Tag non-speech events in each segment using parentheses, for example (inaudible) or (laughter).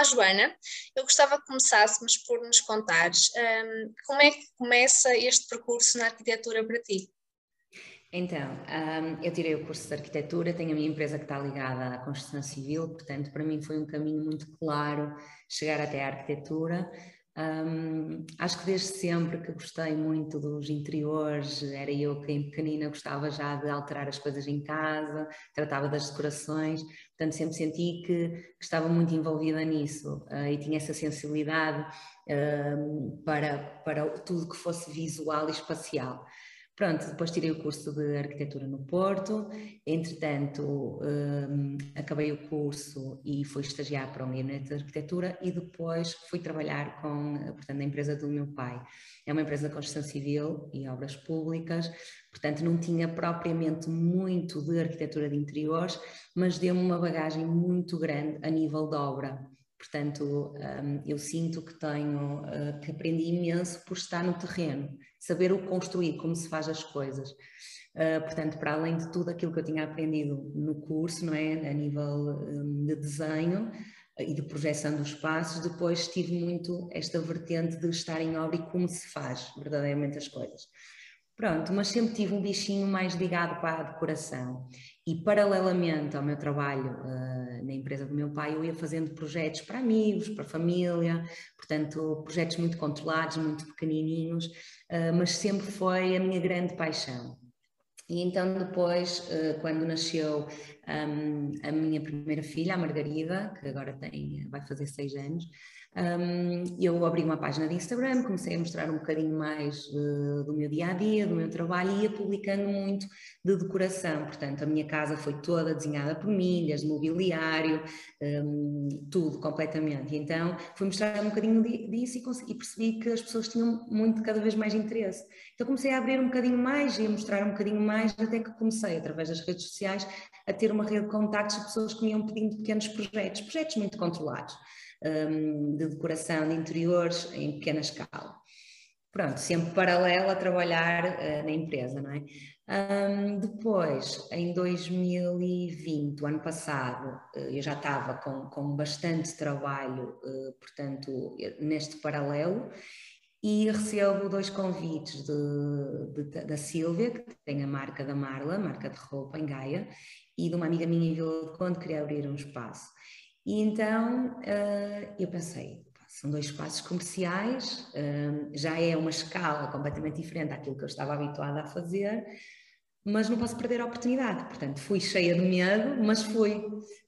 Olá, Joana. Eu gostava que começássemos por nos contares um, como é que começa este percurso na arquitetura para ti? Então, um, eu tirei o curso de arquitetura, tenho a minha empresa que está ligada à construção civil, portanto, para mim foi um caminho muito claro chegar até à arquitetura. Um, acho que desde sempre que gostei muito dos interiores, era eu que em pequenina gostava já de alterar as coisas em casa, tratava das decorações, portanto sempre senti que, que estava muito envolvida nisso uh, e tinha essa sensibilidade uh, para, para tudo que fosse visual e espacial. Pronto, depois tirei o curso de arquitetura no Porto, entretanto um, acabei o curso e fui estagiar para um gabinete de arquitetura e depois fui trabalhar com, portanto, a empresa do meu pai. É uma empresa de construção civil e obras públicas, portanto não tinha propriamente muito de arquitetura de interiores, mas deu-me uma bagagem muito grande a nível de obra. Portanto, um, eu sinto que tenho, uh, que aprendi imenso por estar no terreno, saber o construir, como se faz as coisas. Uh, portanto, para além de tudo aquilo que eu tinha aprendido no curso, não é, a nível um, de desenho uh, e de projeção dos espaços, depois tive muito esta vertente de estar em obra e como se faz verdadeiramente as coisas. Pronto, mas sempre tive um bichinho mais ligado para a decoração. E paralelamente ao meu trabalho uh, na empresa do meu pai, eu ia fazendo projetos para amigos, para família, portanto, projetos muito controlados, muito pequenininhos, uh, mas sempre foi a minha grande paixão. E então depois, uh, quando nasceu um, a minha primeira filha, a Margarida, que agora tem, vai fazer seis anos, um, eu abri uma página de Instagram, comecei a mostrar um bocadinho mais uh, do meu dia a dia, do meu trabalho e ia publicando muito de decoração. Portanto, a minha casa foi toda desenhada por desde mobiliário, um, tudo completamente. Então fui mostrar um bocadinho disso e, consegui, e percebi que as pessoas tinham muito, cada vez mais interesse. Então comecei a abrir um bocadinho mais e a mostrar um bocadinho mais, até que comecei, através das redes sociais, a ter uma rede de contactos de pessoas que me iam pedindo pequenos projetos, projetos muito controlados um, de decoração de interiores em pequena escala. Pronto, sempre paralelo a trabalhar uh, na empresa, não é? Um, depois, em 2020, o ano passado, uh, eu já estava com, com bastante trabalho, uh, portanto, neste paralelo, e recebo dois convites de, de, da Silvia, que tem a marca da Marla, marca de roupa em Gaia, e de uma amiga minha em Vila de Conde, que queria abrir um espaço. E então uh, eu pensei, são dois espaços comerciais, uh, já é uma escala completamente diferente daquilo que eu estava habituada a fazer, mas não posso perder a oportunidade. Portanto, fui cheia de medo, mas fui.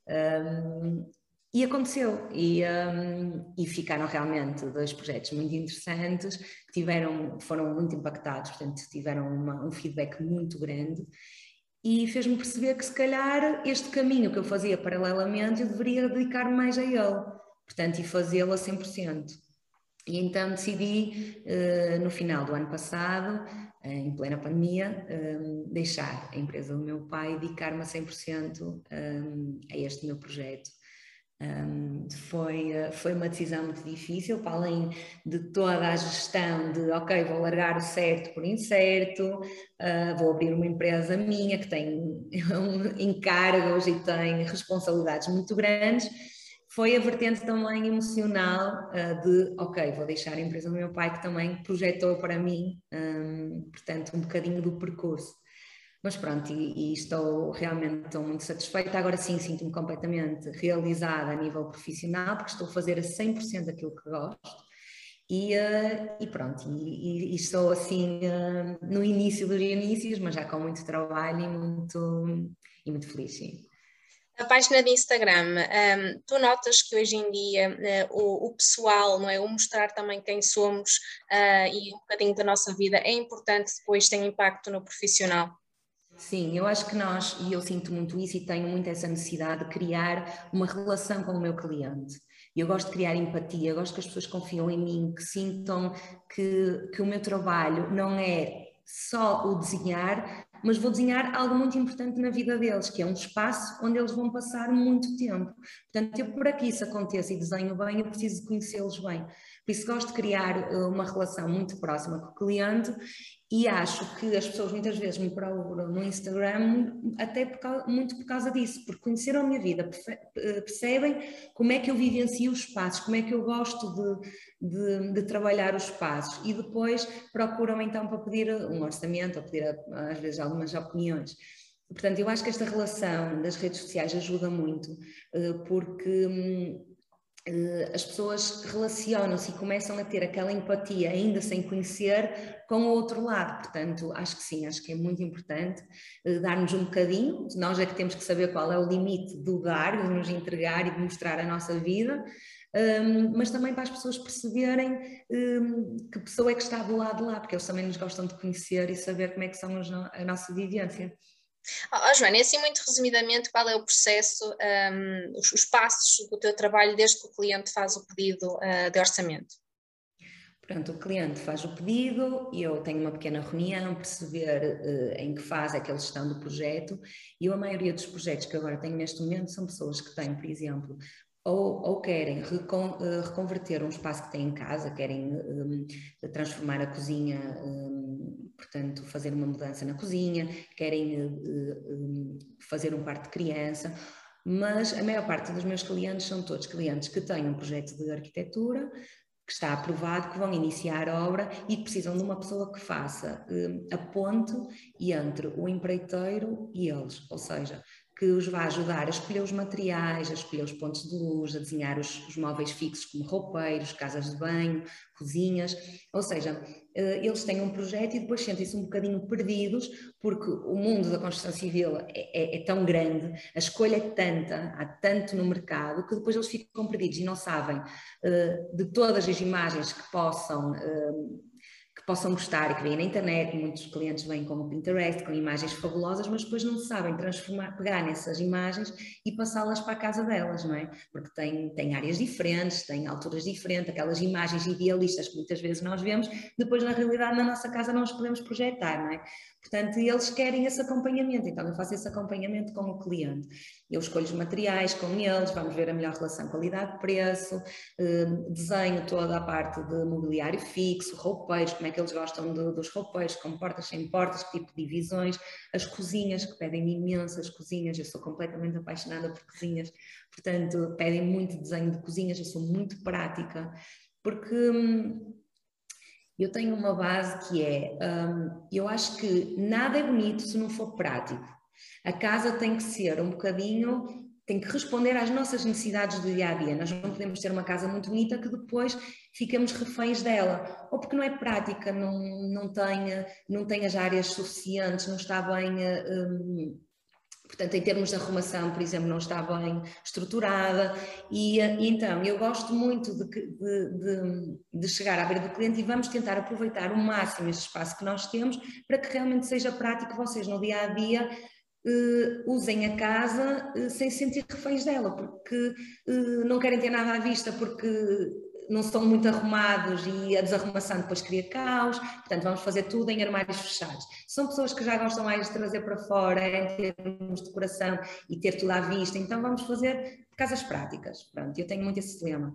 Um, e aconteceu, e, um, e, ficaram realmente dois projetos muito interessantes, que tiveram, foram muito impactados, portanto tiveram uma, um feedback muito grande e fez-me perceber que se calhar este caminho que eu fazia paralelamente eu deveria dedicar mais a ele, portanto, e fazê-lo a 100%. E então decidi, uh, no final do ano passado, uh, em plena pandemia, um, deixar a empresa do meu pai e dedicar-me a 100% um, a este meu projeto. Um, foi, eh, foi uma decisão muito difícil, para além de toda a gestão de, ok, vou largar o certo por incerto, uh, vou abrir uma empresa minha que tem (laughs) um, encargos e tem responsabilidades muito grandes, foi a vertente também emocional uh, de, ok, vou deixar a empresa do meu pai que também projetou para mim, um, portanto, um bocadinho do percurso. Mas pronto, e, e, estou realmente estou muito satisfeita. Agora sim, sinto-me completamente realizada a nível profissional, porque estou a fazer a 100% aquilo que gosto. E, uh, e pronto, e, e, estou assim uh, no início dos inícios, mas já com muito trabalho e muito, e muito feliz, sim. A página de Instagram, um, ehm, tu notas que hoje em dia uh, o, o, pessoal, não é? O mostrar também quem somos e um bocadinho da nossa vida é importante depois tem impacto no profissional? Sim, eu acho que nós, e eu sinto muito isso e tenho muito essa necessidade de criar uma relação com o meu cliente. Eu gosto de criar empatia, gosto que as pessoas confiam em mim, que sintam que, que o meu trabalho não é só o desenhar, mas vou desenhar algo muito importante na vida deles, que é um espaço onde eles vão passar muito tempo. Portanto, eu para que isso aconteça e desenho bem, eu preciso conhecê-los bem. Por isso gosto de criar eh, uma relação muito próxima com o cliente e acho que as pessoas muitas vezes me procuram no Instagram até por causa, muito por causa disso, porque conheceram a minha vida, eh, percebem como é que eu vivencio os passos, como é que eu gosto de, de, de, trabalhar os passos e depois procuram então para pedir um orçamento ou pedir às vezes algumas opiniões. Portanto, eu acho que esta relação das redes sociais ajuda muito, eh, porque hum, as pessoas relacionam-se e começam a ter aquela empatia, ainda sem conhecer, com o outro lado. Portanto, acho que sim, acho que é muito importante uh, dar-nos um bocadinho. Nós é que temos que saber qual é o limite do dar, de nos entregar e de mostrar a nossa vida. Mas também para as pessoas perceberem que pessoa é que está do lado de lá, porque eles também nos gostam de conhecer e saber como é que são a nossa vivência. Oh, Joana, e assim muito resumidamente, qual é o processo, um, os, os, passos do teu trabalho desde que o cliente faz o pedido uh, de orçamento? Portanto, o cliente faz o pedido e eu tenho uma pequena reunião, perceber uh, em que fase é que eles estão do projeto e a maioria dos projetos que agora tenho neste momento são pessoas que têm, por exemplo, ou, ou, querem recon, uh, reconverter um espaço que têm em casa, querem um, transformar a cozinha um, portanto, fazer uma mudança na cozinha, querem uh, fazer um quarto de criança, mas a maior parte dos meus clientes são todos clientes que têm um projeto de arquitetura, que está aprovado, que vão iniciar a obra e que precisam de uma pessoa que faça uh, a ponte entre o empreiteiro e eles, ou seja, que os vai ajudar a escolher os materiais, a escolher os pontos de luz, a desenhar os, os móveis fixos como roupeiros, casas de banho, cozinhas, ou seja, eh, eles têm um projeto e depois sentem-se um bocadinho perdidos porque o mundo da construção civil é, é, é, tão grande, a escolha é tanta, há tanto no mercado que depois eles ficam perdidos e não sabem uh, de todas as imagens que possam uh, que possam gostar e que veem na internet, muitos clientes vêm com o Pinterest, com imagens fabulosas, mas depois não sabem transformar, pegar nessas imagens e passá-las para a casa delas, não é? Porque tem, tem áreas diferentes, tem alturas diferentes, aquelas imagens idealistas que muitas vezes nós vemos, depois na realidade na nossa casa não as podemos projetar, não é? Portanto, eles querem esse acompanhamento, então eu faço esse acompanhamento com o cliente. Eu escolho os materiais com eles, vamos ver a melhor relação qualidade-preço, eh, desenho toda a parte de mobiliário fixo, roupeiros, como é que eles gostam de, dos roupeiros, com portas, sem portas, que tipo de divisões, as cozinhas, que pedem imensas cozinhas, eu sou completamente apaixonada por cozinhas, portanto, pedem muito desenho de cozinhas, eu sou muito prática, porque hum, eu tenho uma base que é, um, eu acho que nada é bonito se não for prático. A casa tem que ser um bocadinho, tem que responder às nossas necessidades do dia a dia. Nós não podemos ter uma casa muito bonita que depois ficamos reféns dela, ou porque não é prática, não, não, tem, não tem as áreas suficientes, não está bem. Um, portanto, em termos de arrumação, por exemplo, não está bem estruturada, e, e então eu gosto muito de, de, de, de, chegar à beira do cliente e vamos tentar aproveitar o máximo este espaço que nós temos para que realmente seja prático vocês no dia a dia. Uh, usem a casa uh, sem sentir reféns dela, porque uh, não querem ter nada à vista, porque não estão muito arrumados e a desarrumação depois cria caos, portanto vamos fazer tudo em armários fechados. São pessoas que já gostam mais de trazer para fora, em termos de decoração e ter tudo à vista, então vamos fazer casas práticas, pronto, eu tenho muito esse lema.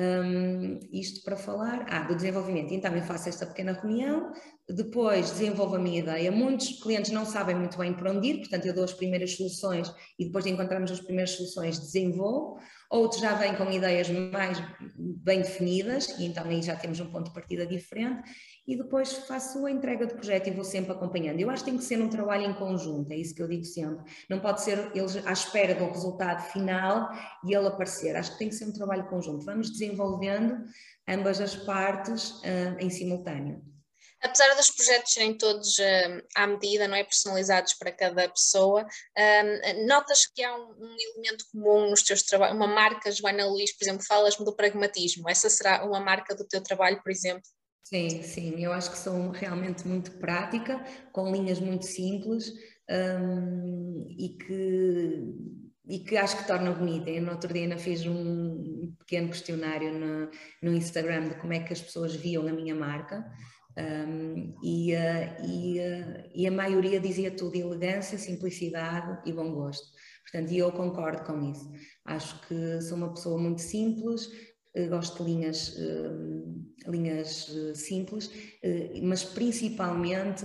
Um, isto para falar ah, do desenvolvimento. Então eu faço esta pequena reunião, depois desenvolvo a minha ideia. Muitos clientes não sabem muito bem por onde ir, portanto eu dou as primeiras soluções e depois de encontrarmos as primeiras soluções desenvolvo. Outros já vêm com ideias mais bem definidas e então aí já temos um ponto de partida diferente e depois faço a entrega do projeto e vou sempre acompanhando. Eu acho que tem que ser um trabalho em conjunto, é isso que eu digo sempre. Não pode ser eles à espera do resultado final e ele aparecer. Acho que tem que ser um trabalho conjunto. Vamos desenvolvendo ambas as partes uh, em simultâneo. Apesar dos projetos serem todos uh, à medida, não é personalizados para cada pessoa, uh, notas que há um, um, elemento comum nos teus trabalhos, uma marca, Joana Luís, por exemplo, falas-me do pragmatismo. Essa será uma marca do teu trabalho, por exemplo? Sim, sim, eu acho que sou realmente muito prática, com linhas muito simples um, e, que, e que acho que torna bonita. Eu no outro dia ainda fiz um pequeno questionário no, no Instagram de como é que as pessoas viam a minha marca. Um, e, uh, e, uh, e, a maioria dizia tudo elegância, simplicidade e bom gosto. Portanto, eu concordo com isso. Acho que sou uma pessoa muito simples, gosto de linhas, linhas simples, mas principalmente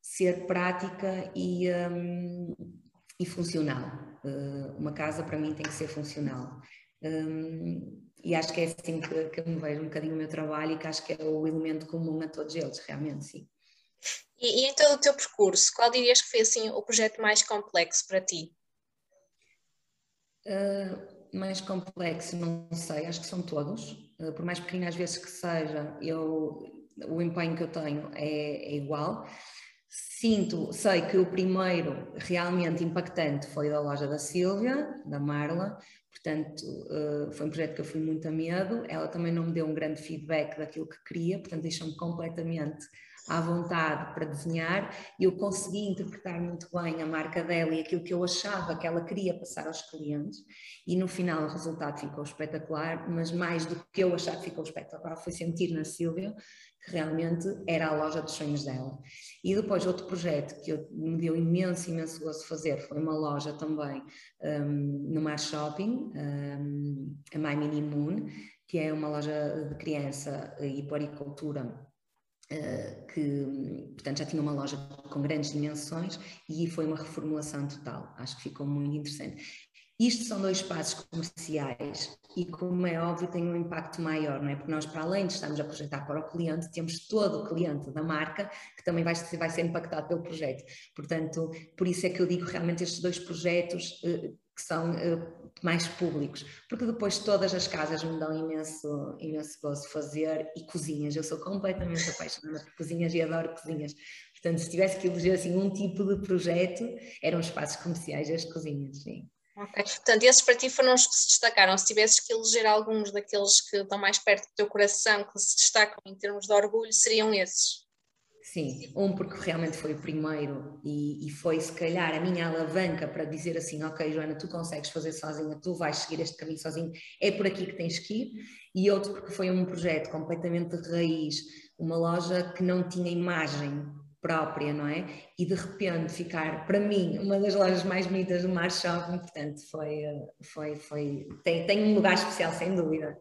ser prática e, e funcional. uma casa para mim tem que ser funcional. E acho que é assim que, que eu me vejo um bocadinho o meu trabalho e que acho que é o elemento comum a todos eles, realmente, sim. E, e em todo o teu percurso, qual dirias que foi assim o projeto mais complexo para ti? Uh, mais complexo, não sei, acho que são todos. Uh, por mais pequeno às vezes que seja, eu, o empenho que eu tenho é, é igual. Sinto, sei que o primeiro realmente impactante foi da loja da Silvia, da Marla, portanto uh, foi um projeto que eu fui muito a medo. Ela também não me deu um grande feedback daquilo que queria, portanto deixou-me completamente à vontade para desenhar e eu consegui interpretar muito bem a marca dela e aquilo que eu achava que ela queria passar aos clientes e no final o resultado ficou espetacular, mas mais do que eu achar que ficou espetacular foi sentir na Silvia que realmente era a loja dos sonhos dela. E depois outro projeto que eu, me deu imenso, imenso gosto fazer foi uma loja também um, no Mar Shopping, um, a My Mini Moon, que é uma loja de criança e poricultura Uh, que portanto já tinha uma loja com grandes dimensões e foi uma reformulação total. Acho que ficou muito interessante. Isto são dois espaços comerciais e, como é óbvio, tem um impacto maior, não é? Porque nós, para além de estarmos a projetar para o cliente, temos todo o cliente da marca que também vai, vai ser impactado pelo projeto. Portanto, por isso é que eu digo realmente estes dois projetos uh, que são uh, mais públicos, porque depois todas as casas me dão imenso, imenso gosto fazer e cozinhas. Eu sou completamente apaixonada por cozinhas e adoro cozinhas. Portanto, se tivesse que eleger assim um tipo de projeto, eram espaços comerciais e as cozinhas, sim. Ok, portanto, esses para ti foram os que se destacaram. Se tivesses que eleger alguns daqueles que estão mais perto do teu coração, que se destacam em termos de orgulho, seriam esses? Sim, um porque realmente foi o primeiro e, e, foi se calhar a minha alavanca para dizer assim, ok Joana, tu consegues fazer sozinha, tu vais seguir este caminho sozinho, é por aqui que tens que ir, e outro porque foi um projeto completamente de raiz, uma loja que não tinha imagem própria, não é? E de repente ficar, para mim, uma das lojas mais bonitas do Mar Shopping, portanto foi, foi, foi tem, tem um lugar especial sem dúvida.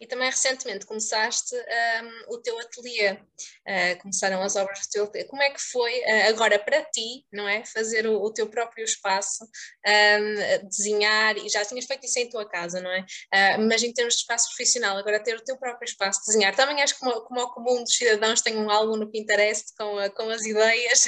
E também recentemente começaste um, o teu ateliê, uh, começaram as obras do teu ateliê. Como é que foi uh, agora para ti, não é? Fazer o, o teu próprio espaço, um, desenhar, e já tinhas feito isso em tua casa, não é? Uh, mas em termos de espaço profissional, agora ter o teu próprio espaço, desenhar. Também acho que como, como o comum dos cidadãos tem um álbum no Pinterest com, com as ideias.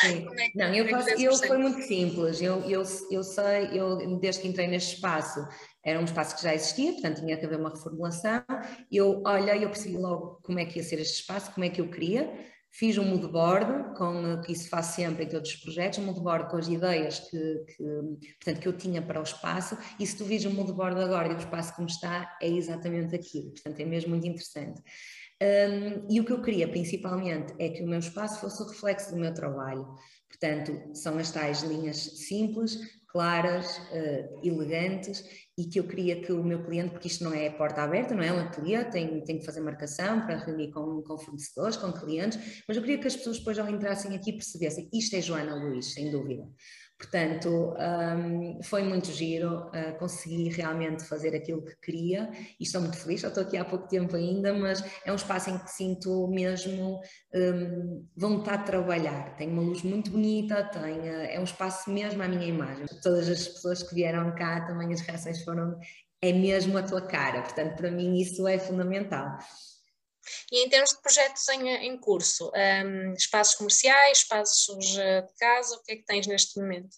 Sim. (laughs) é que, não, eu, é faço, eu foi muito simples. Eu, eu, eu sei, eu desde que entrei neste espaço, era um espaço que já existia, portanto tinha que haver uma reformulação. Eu olhei, eu percebi logo como é que ia ser este espaço, como é que eu queria. Fiz um mood board, com, que isso faço sempre em todos os projetos, um mood board com as ideias que, que, portanto, que eu tinha para o espaço, e se tu vires o mood board agora e o espaço como está, é exatamente aquilo, portanto é mesmo muito interessante. Um, e o que eu queria principalmente é que o meu espaço fosse o reflexo do meu trabalho. Portanto, são as tais linhas simples, claras, uh, elegantes e que eu queria que o meu cliente, porque isto não é porta aberta, não é um ateliê, tem que fazer marcação para reunir com, com fornecedores, com clientes, mas eu queria que as pessoas depois ao entrassem aqui percebessem, isto é Joana Luís, sem dúvida. Portanto, um, foi muito giro, uh, consegui realmente fazer aquilo que queria e estou muito feliz, já estou aqui há pouco tempo ainda, mas é um espaço em que sinto mesmo um, vontade de trabalhar. Tem uma luz muito bonita, tem, uh, é um espaço mesmo à minha imagem. Todas as pessoas que vieram cá também as reações foram, é mesmo a tua cara, portanto, para mim isso é fundamental. E em termos de projetos em, em curso, um, espaços comerciais, espaços eh, de casa, o que é que tens neste momento?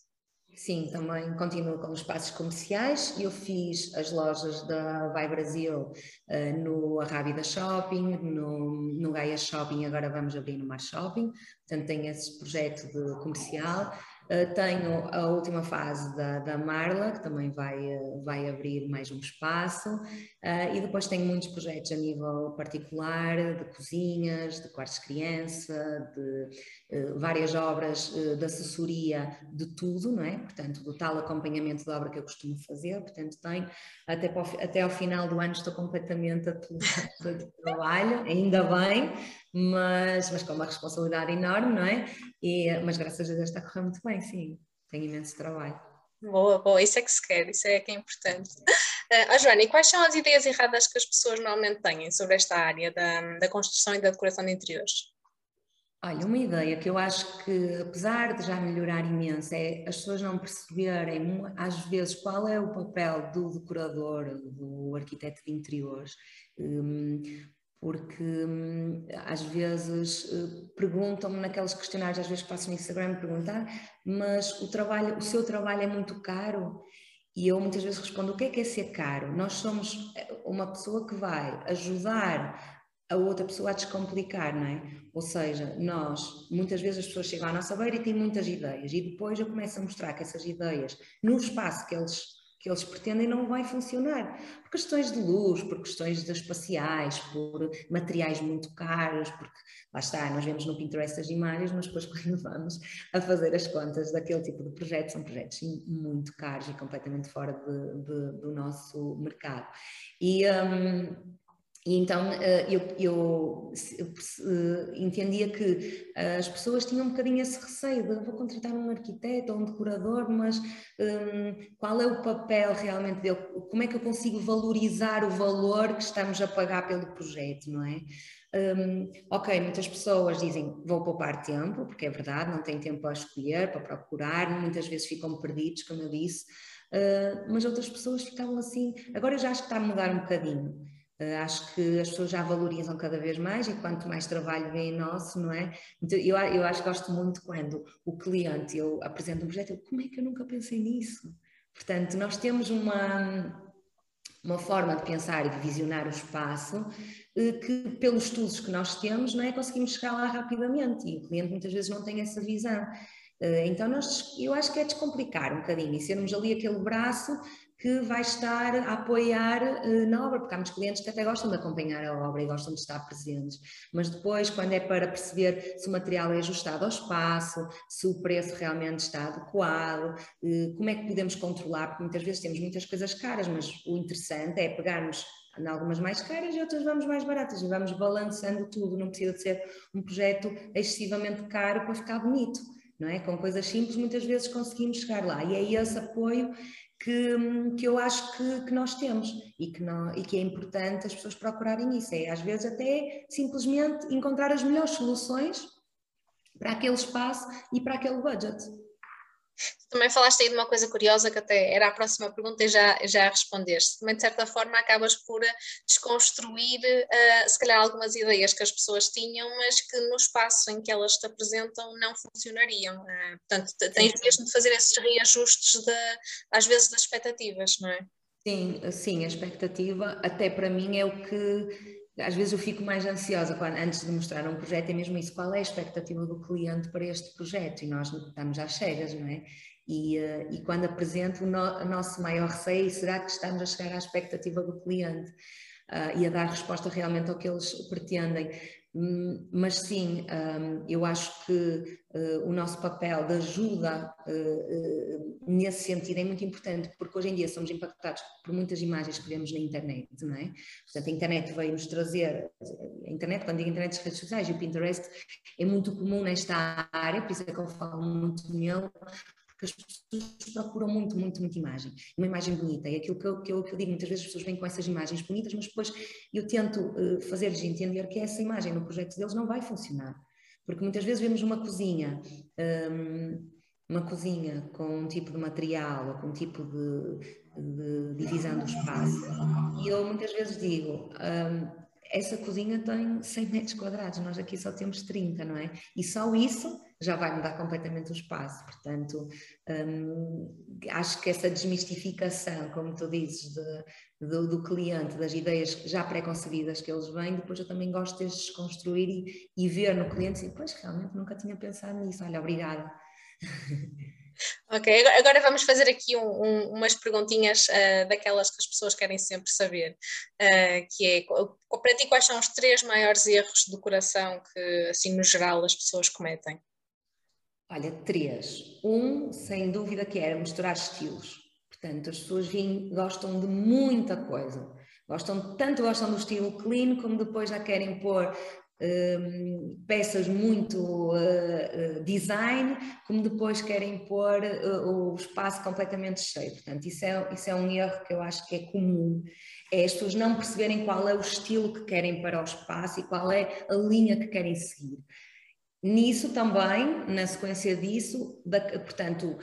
Sim, também continuo com os espaços comerciais. Eu fiz as lojas da Vai Brasil uh, no Arrábida Shopping, no, no Gaia Shopping, agora vamos abrir no Mar Shopping. Portanto, tenho esse projeto de comercial. Eh, tenho a última fase da, da Marla, que também vai, uh, vai abrir mais um espaço, uh, e depois tenho muitos projetos a nível particular, de cozinhas, de quartos de criança, de várias obras de assessoria de tudo, não é? Portanto, do tal acompanhamento de obra que eu costumo fazer, portanto, tenho, até, para até ao final do ano estou completamente a (laughs) de trabalho, ainda bem, mas, mas com uma responsabilidade enorme, não é? E, mas graças a Deus está a correr muito bem, sim. Tenho imenso trabalho. Boa, boa, isso é que se quer, isso é que é importante. Uh, (laughs) Joana, e quais são as ideias erradas que as pessoas normalmente têm sobre esta área da, da construção e da decoração de interiores? Olha, uma ideia que eu acho que, apesar de já melhorar imenso, é as pessoas não perceberem, às vezes, qual é o papel do decorador, do arquiteto de interiores, hum, porque hum, às vezes eh, perguntam-me naqueles questionários, às vezes passo no Instagram perguntar, mas o, trabalho, o seu trabalho é muito caro? E eu muitas vezes respondo: o que é que é ser caro? Nós somos eh, uma pessoa que vai ajudar a outra pessoa a descomplicar, não é? Ou seja, nós, muitas vezes as pessoas chegam à nossa beira e têm muitas ideias, e depois eu começo a mostrar que essas ideias, no espaço que eles, que eles pretendem, não vai funcionar. Por questões de luz, por questões espaciais, por materiais muito caros, porque lá está, nós vemos no Pinterest as imagens, mas depois (laughs) quando vamos a fazer as contas daquele tipo de projetos, são projetos muito caros e completamente fora de, de, do nosso mercado. E. Um, e então eh, eu, eu, eu, entendia que as pessoas tinham um bocadinho esse receio de vou contratar um arquiteto ou um decorador, mas um, qual é o papel realmente dele? Como é que eu consigo valorizar o valor que estamos a pagar pelo projeto, não é? Um, ok, muitas pessoas dizem vou poupar tempo, porque é verdade, não têm tempo a escolher, para procurar, muitas vezes ficam perdidos, como eu disse, uh, mas outras pessoas ficavam assim. Agora eu já acho que está a mudar um bocadinho. Uh, acho que as pessoas já valorizam cada vez mais e quanto mais trabalho vem nosso, não é? Então, eu, eu acho que gosto muito quando o cliente, eu apresento um projeto, eu, como é que eu nunca pensei nisso? Portanto, nós temos uma, uma forma de pensar e de visionar o espaço eh, que, pelos estudos que nós temos, não é? Conseguimos chegar lá rapidamente e o cliente muitas vezes não tem essa visão. Eh, então, nós, eu acho que é descomplicar um bocadinho e sermos ali aquele braço que vai estar a apoiar uh, na obra, porque há muitos clientes que até gostam de acompanhar a obra e gostam de estar presentes, mas depois, quando é para perceber se o material é ajustado ao espaço, se o preço realmente está adequado, uh, como é que podemos controlar, porque muitas vezes temos muitas coisas caras, mas o interessante é pegarmos em algumas mais caras e outras vamos mais baratas e vamos balançando tudo, não precisa de ser um projeto excessivamente caro para ficar bonito. Não é? Com coisas simples, muitas vezes conseguimos chegar lá, e é esse apoio que, que eu acho que, que nós temos e que, não, e que é importante as pessoas procurarem isso. É às vezes até simplesmente encontrar as melhores soluções para aquele espaço e para aquele budget. Também falaste aí de uma coisa curiosa que até era a próxima pergunta e já, já respondeste. Também, de certa forma, acabas por eh, desconstruir, uh, se calhar, algumas ideias que as pessoas tinham, mas que no espaço em que elas te apresentam não funcionariam. Uh, portanto, tens mesmo de fazer esses reajustes, de, às vezes, das expectativas, não é? Sim, sim, a expectativa, até para mim, é o que às vezes eu fico mais ansiosa quando, antes de mostrar um projeto, é mesmo isso, qual é a expectativa do cliente para este projeto? E nós estamos às cegas, não é? E, uh, e quando apresento, o, no, o, nosso maior receio será que estamos a chegar à expectativa do cliente uh, e a dar resposta realmente ao que eles pretendem. Hum, mas sim, hum, eu acho que uh, o nosso papel de ajuda uh, uh, nesse sentido é muito importante, porque hoje em dia somos impactados por muitas imagens que vemos na internet, não é? Portanto, a internet veio-nos trazer, a internet, quando digo internet, as redes sociais e o Pinterest é muito comum nesta área, por isso é que eu falo muito nele, as pessoas procuram muito, muito, muito imagem. Uma imagem bonita. É aquilo que eu, que eu, que eu digo, muitas vezes as pessoas vêm com essas imagens bonitas, mas depois eu tento uh, fazer-lhes entender que essa imagem no projeto deles não vai funcionar. Porque muitas vezes vemos uma cozinha, um, uma cozinha com um tipo de material ou com um tipo de, de divisão do espaço. E eu muitas vezes digo, um, essa cozinha tem 100 metros quadrados, nós aqui só temos 30, não é? E só isso já vai mudar completamente o espaço. Portanto, hum, acho que essa desmistificação, como tu dizes, de, do, do, cliente, das ideias já pré-concebidas que eles vêm, depois eu também gosto de desconstruir e, e ver no cliente, assim, pois realmente nunca tinha pensado nisso, olha, obrigada. (laughs) Ok, agora vamos fazer aqui um, um, umas perguntinhas uh, daquelas que as pessoas querem sempre saber, uh, que é, para ti quais são os três maiores erros de decoração que, assim, no geral, as pessoas cometem? Olha, três. Um, sem dúvida, que era misturar estilos. Portanto, as pessoas vêm, gostam de muita coisa. Gostam, tanto gostam do estilo clean, como depois já querem pôr peças muito uh, design, como depois querem pôr uh, o espaço completamente cheio. Portanto, isso é, isso é um erro que eu acho que é comum. É as pessoas não perceberem qual é o estilo que querem para o espaço e qual é a linha que querem seguir. Nisso também, na sequência disso, da, portanto,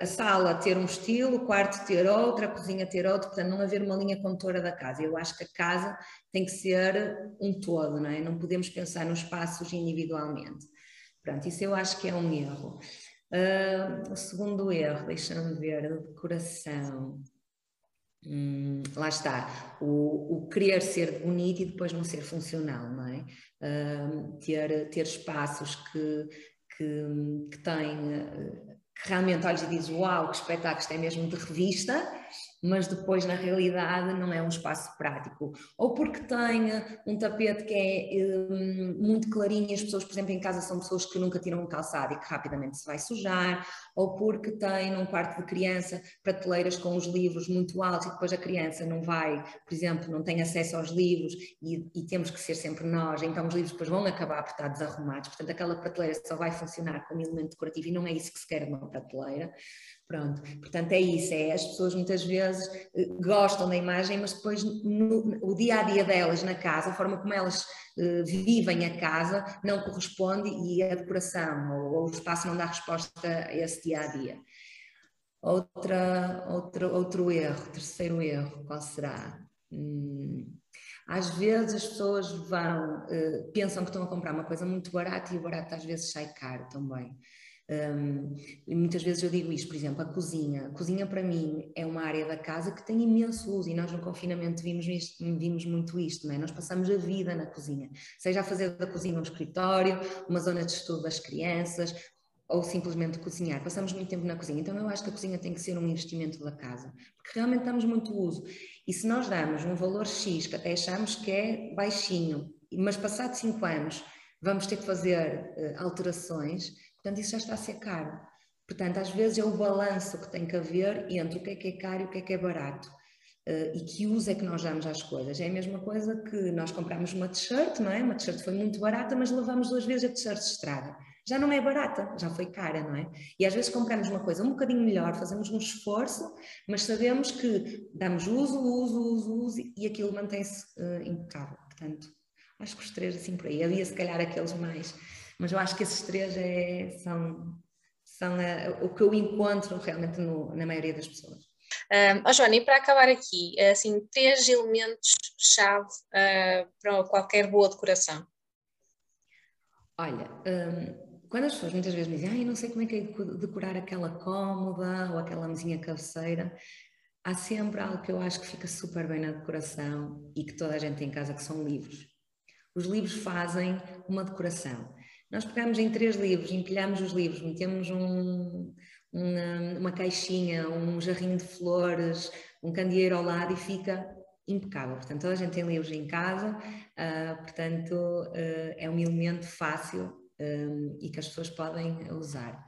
a sala ter um estilo, o quarto ter outro, a cozinha ter outro, portanto não haver uma linha condutora da casa. Eu acho que a casa tem que ser um todo, não é? Não podemos pensar nos espaços individualmente. Pronto, isso eu acho que é um erro. Uh, o segundo erro, deixa-me ver, a decoração. Hum, lá está, o, o, querer ser bonito e depois não ser funcional, não é? Uh, ter, ter espaços que, que, que têm realmente olhas e dizes uau, que espetáculo, isto é mesmo de revista, mas depois na realidade não é um espaço prático. Ou porque tenha um tapete que é um, muito clarinho e as pessoas, por exemplo, em casa são pessoas que nunca tiram um calçado e que rapidamente se vai sujar, ou porque tem num quarto de criança prateleiras com os livros muito altos e depois a criança não vai, por exemplo, não tem acesso aos livros e, e temos que ser sempre nós, então os livros depois vão acabar por estar desarrumados, portanto aquela prateleira só vai funcionar como elemento decorativo e não é isso que se quer numa prateleira. Pronto, portanto é isso, é as pessoas muitas vezes eh, gostam da imagem, mas depois no, o dia a dia delas na casa, a forma como elas uh, vivem a casa, não corresponde e a decoração ou, ou, o espaço não dá resposta a esse dia a dia. Outra, outra, outro erro, terceiro erro, qual será? Hum, às vezes as pessoas vão, uh, pensam que estão a comprar uma coisa muito barata e o barato às vezes sai caro também. Um, e muitas vezes eu digo isto, por exemplo, a cozinha. A cozinha para mim é uma área da casa que tem imenso uso e nós no confinamento vimos, isto, vimos muito isto, não é? Nós passamos a vida na cozinha, seja a fazer da cozinha um escritório, uma zona de estudo das crianças ou simplesmente cozinhar. Passamos muito tempo na cozinha, então eu acho que a cozinha tem que ser um investimento da casa, porque realmente damos muito uso. E se nós damos um valor X que até achamos que é baixinho, mas passado 5 anos vamos ter que fazer uh, alterações, Portanto, isso já está a ser caro. Portanto, às vezes é o balanço que tem que haver entre o que é que é caro e o que é que é barato. Uh, e que uso é que nós damos às coisas. É a mesma coisa que nós compramos uma t-shirt, não é? Uma t-shirt foi muito barata, mas lavamos duas vezes a t-shirt de estrada. Já não é barata, já foi cara, não é? E às vezes compramos uma coisa um bocadinho melhor, fazemos um esforço, mas sabemos que damos uso, uso, uso, uso e aquilo mantém-se uh, impecável. Portanto, acho que os três assim por aí. Havia se calhar aqueles mais mas eu acho que esses três é, são, são a, o que eu encontro realmente no, na maioria das pessoas. Um, oh Joana, e para acabar aqui, assim, três elementos-chave uh, para qualquer boa decoração. Olha, um, quando as pessoas muitas vezes me dizem, ah, não sei como é que é decorar aquela cómoda ou aquela mesinha cabeceira, há sempre algo que eu acho que fica super bem na decoração e que toda a gente tem em casa, que são livros. Os livros fazem uma decoração. Nós pegamos em três livros, empilhamos os livros, metemos um, uma, uma caixinha, um jarrinho de flores, um candeeiro ao lado e fica impecável. Portanto, toda a gente tem livros em casa, uh, portanto, uh, é um elemento fácil um, e que as pessoas podem usar.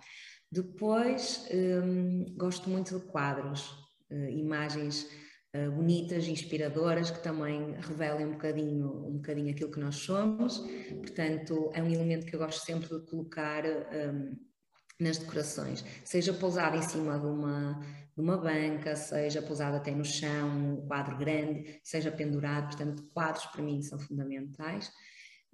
Depois, um, gosto muito de quadros, uh, imagens eh, bonitas, inspiradoras, que também revelem um bocadinho, um bocadinho aquilo que nós somos. Portanto, é um elemento que eu gosto sempre de colocar um, ehm, nas decorações, seja pousado em cima de uma, de uma banca, seja pousado até no chão, um quadro grande, seja pendurado. Portanto, quadros para mim são fundamentais.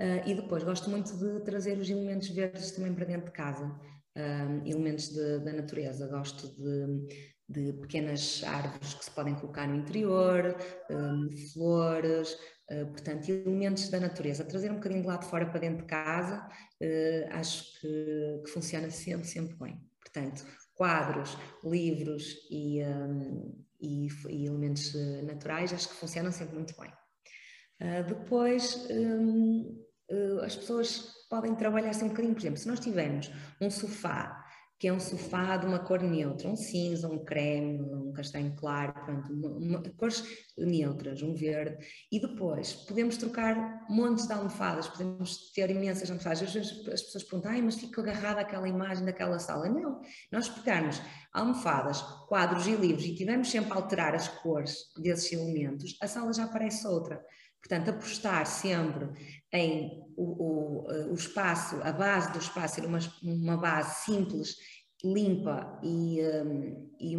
Uh, e depois gosto muito de trazer os elementos verdes também para dentro de casa, uh, elementos de, da natureza. Gosto de de pequenas árvores que se podem colocar no interior, um, flores, uh, portanto, elementos da natureza. Trazer um bocadinho de lá de fora para dentro de casa, uh, acho que, que, funciona sempre, sempre bem. Portanto, quadros, livros e, um, e, e, elementos eh, naturais, acho que funcionam sempre muito bem. Depois, um, as pessoas podem trabalhar assim um bocadinho, por exemplo, se nós tivermos um sofá que é um sofá de uma cor neutra, um cinza, um creme, um castanho claro, pronto, uma, uma, cores neutras, um verde, e depois podemos trocar montes de almofadas, podemos ter imensas almofadas. Às vezes as pessoas perguntam, mas fico agarrada àquela imagem daquela sala. Não, nós pegarmos almofadas, quadros e livros e tivermos sempre a alterar as cores desses elementos, a sala já parece outra. Portanto, apostar sempre em o, o, o espaço, a base do espaço ser uma, uma base simples limpa e, um, e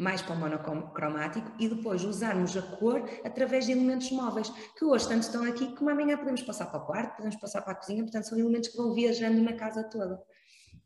mais para o monocromático e depois usarmos a cor através de elementos móveis, que hoje tanto estão aqui como amanhã podemos passar para o quarto, podemos passar para a cozinha, portanto são elementos que vão viajando na casa toda.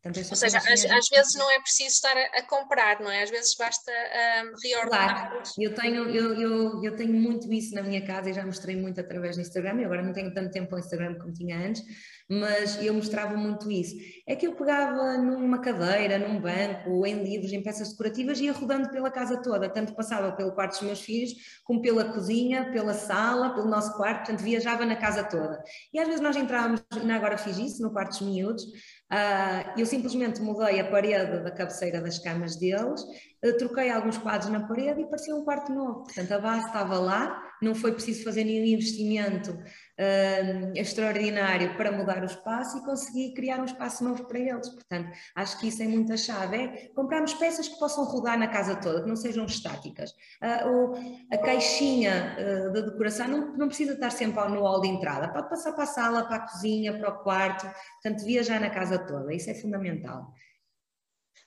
Ou seja, às, às, vezes não é preciso estar a, a, comprar, não é? Às vezes basta um, reordenar. Claro, eu tenho, eu, eu, eu tenho muito isso na minha casa e já mostrei muito através do Instagram, e agora não tenho tanto tempo no Instagram como tinha antes, mas eu mostrava muito isso. É que eu pegava numa cadeira, num banco, em livros, em peças decorativas e ia rodando pela casa toda, tanto passava pelo quarto dos meus filhos, como pela cozinha, pela sala, pelo nosso quarto, portanto viajava na casa toda. E às vezes nós entrávamos, ainda agora fiz isso, no quarto dos miúdos, Uh, eu simplesmente mudei a parede da cabeceira das camas deles, uh, troquei alguns quadros na parede e parecia um quarto novo. Portanto, a base estava lá, não foi preciso fazer nenhum investimento uh, extraordinário para mudar o espaço e consegui criar um espaço novo para eles. Portanto, acho que isso é muito a chave, é comprarmos peças que possam rodar na casa toda, que não sejam estáticas. Uh, a caixinha uh, da decoração não, não, precisa estar sempre no hall de entrada, pode passar para a sala, para a cozinha, para o quarto, portanto, viajar na casa toda, isso é fundamental.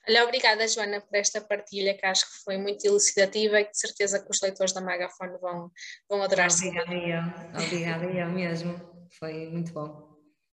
Olha, obrigada, Joana, por esta partilha, que acho que foi muito elucidativa e que de certeza que os leitores da Magafone vão, vão adorar. Obrigada, eu. Obrigada, eu mesmo. Foi muito bom.